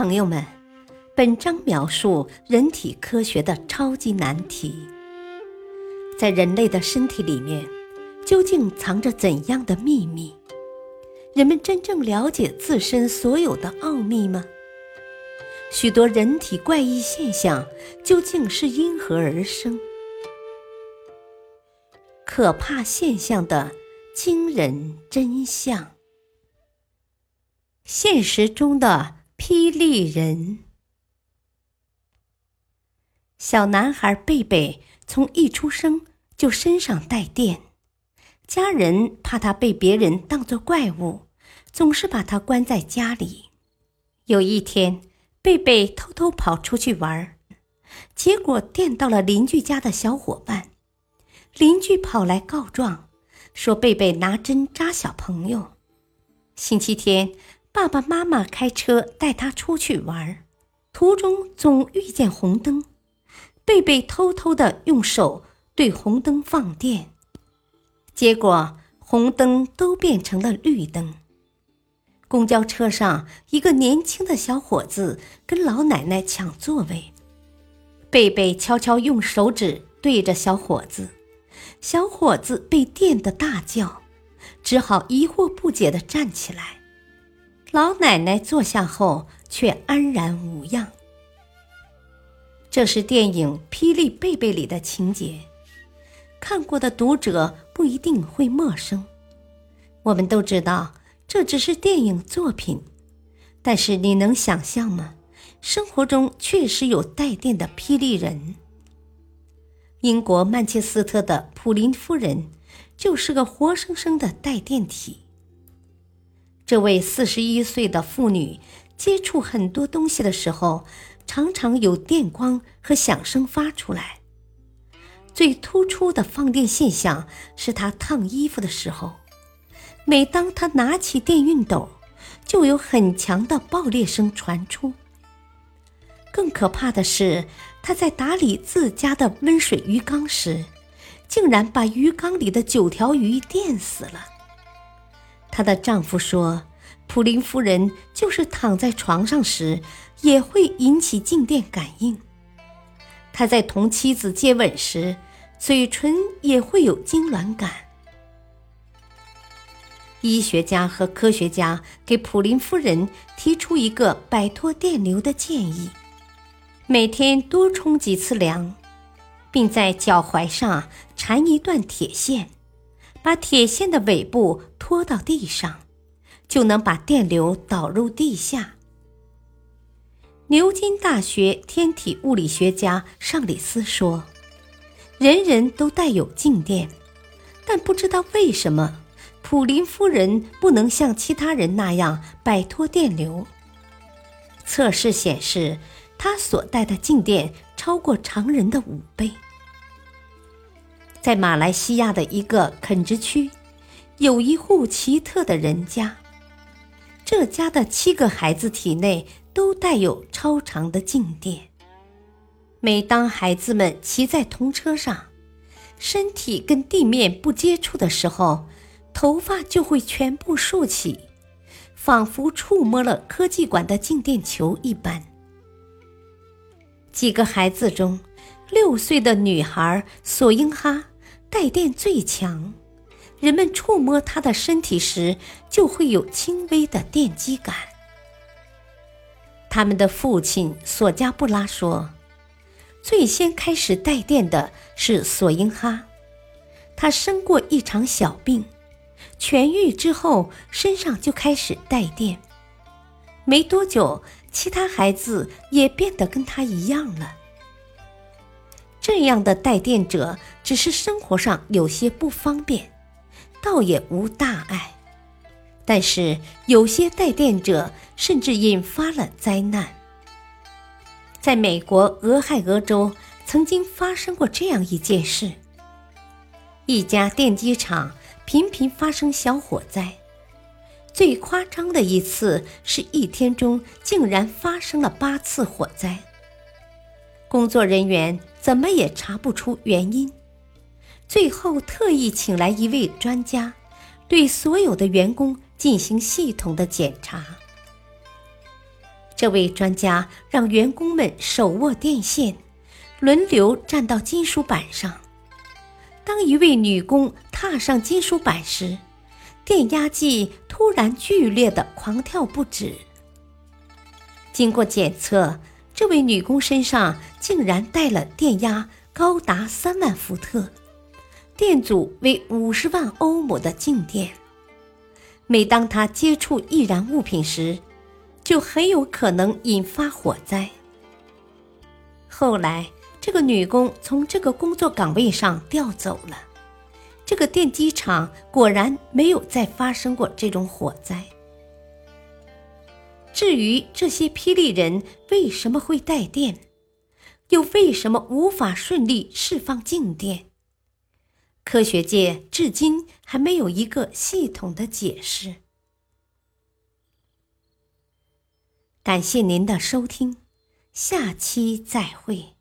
朋友们，本章描述人体科学的超级难题。在人类的身体里面，究竟藏着怎样的秘密？人们真正了解自身所有的奥秘吗？许多人体怪异现象究竟是因何而生？可怕现象的惊人真相。现实中的。霹雳人，小男孩贝贝从一出生就身上带电，家人怕他被别人当作怪物，总是把他关在家里。有一天，贝贝偷偷跑出去玩，结果电到了邻居家的小伙伴，邻居跑来告状，说贝贝拿针扎小朋友。星期天。爸爸妈妈开车带他出去玩，途中总遇见红灯，贝贝偷偷的用手对红灯放电，结果红灯都变成了绿灯。公交车上，一个年轻的小伙子跟老奶奶抢座位，贝贝悄悄用手指对着小伙子，小伙子被电得大叫，只好疑惑不解的站起来。老奶奶坐下后却安然无恙。这是电影《霹雳贝贝》里的情节，看过的读者不一定会陌生。我们都知道这只是电影作品，但是你能想象吗？生活中确实有带电的霹雳人。英国曼彻斯特的普林夫人就是个活生生的带电体。这位四十一岁的妇女接触很多东西的时候，常常有电光和响声发出来。最突出的放电现象是她烫衣服的时候，每当她拿起电熨斗，就有很强的爆裂声传出。更可怕的是，她在打理自家的温水鱼缸时，竟然把鱼缸里的九条鱼电死了。她的丈夫说：“普林夫人就是躺在床上时也会引起静电感应。她在同妻子接吻时，嘴唇也会有痉挛感。”医学家和科学家给普林夫人提出一个摆脱电流的建议：每天多冲几次凉，并在脚踝上缠一段铁线。把铁线的尾部拖到地上，就能把电流导入地下。牛津大学天体物理学家尚里斯说：“人人都带有静电，但不知道为什么，普林夫人不能像其他人那样摆脱电流。测试显示，她所带的静电超过常人的五倍。”在马来西亚的一个垦殖区，有一户奇特的人家。这家的七个孩子体内都带有超长的静电。每当孩子们骑在童车上，身体跟地面不接触的时候，头发就会全部竖起，仿佛触摸了科技馆的静电球一般。几个孩子中，六岁的女孩索英哈。带电最强，人们触摸他的身体时就会有轻微的电击感。他们的父亲索加布拉说：“最先开始带电的是索英哈，他生过一场小病，痊愈之后身上就开始带电，没多久，其他孩子也变得跟他一样了。”这样的带电者只是生活上有些不方便，倒也无大碍。但是有些带电者甚至引发了灾难。在美国俄亥俄州曾经发生过这样一件事：一家电机厂频频发生小火灾，最夸张的一次是一天中竟然发生了八次火灾。工作人员怎么也查不出原因，最后特意请来一位专家，对所有的员工进行系统的检查。这位专家让员工们手握电线，轮流站到金属板上。当一位女工踏上金属板时，电压计突然剧烈的狂跳不止。经过检测，这位女工身上竟然带了电压高达三万伏特，电阻为五十万欧姆的静电。每当她接触易燃物品时，就很有可能引发火灾。后来，这个女工从这个工作岗位上调走了。这个电机厂果然没有再发生过这种火灾。至于这些霹雳人为什么会带电，又为什么无法顺利释放静电，科学界至今还没有一个系统的解释。感谢您的收听，下期再会。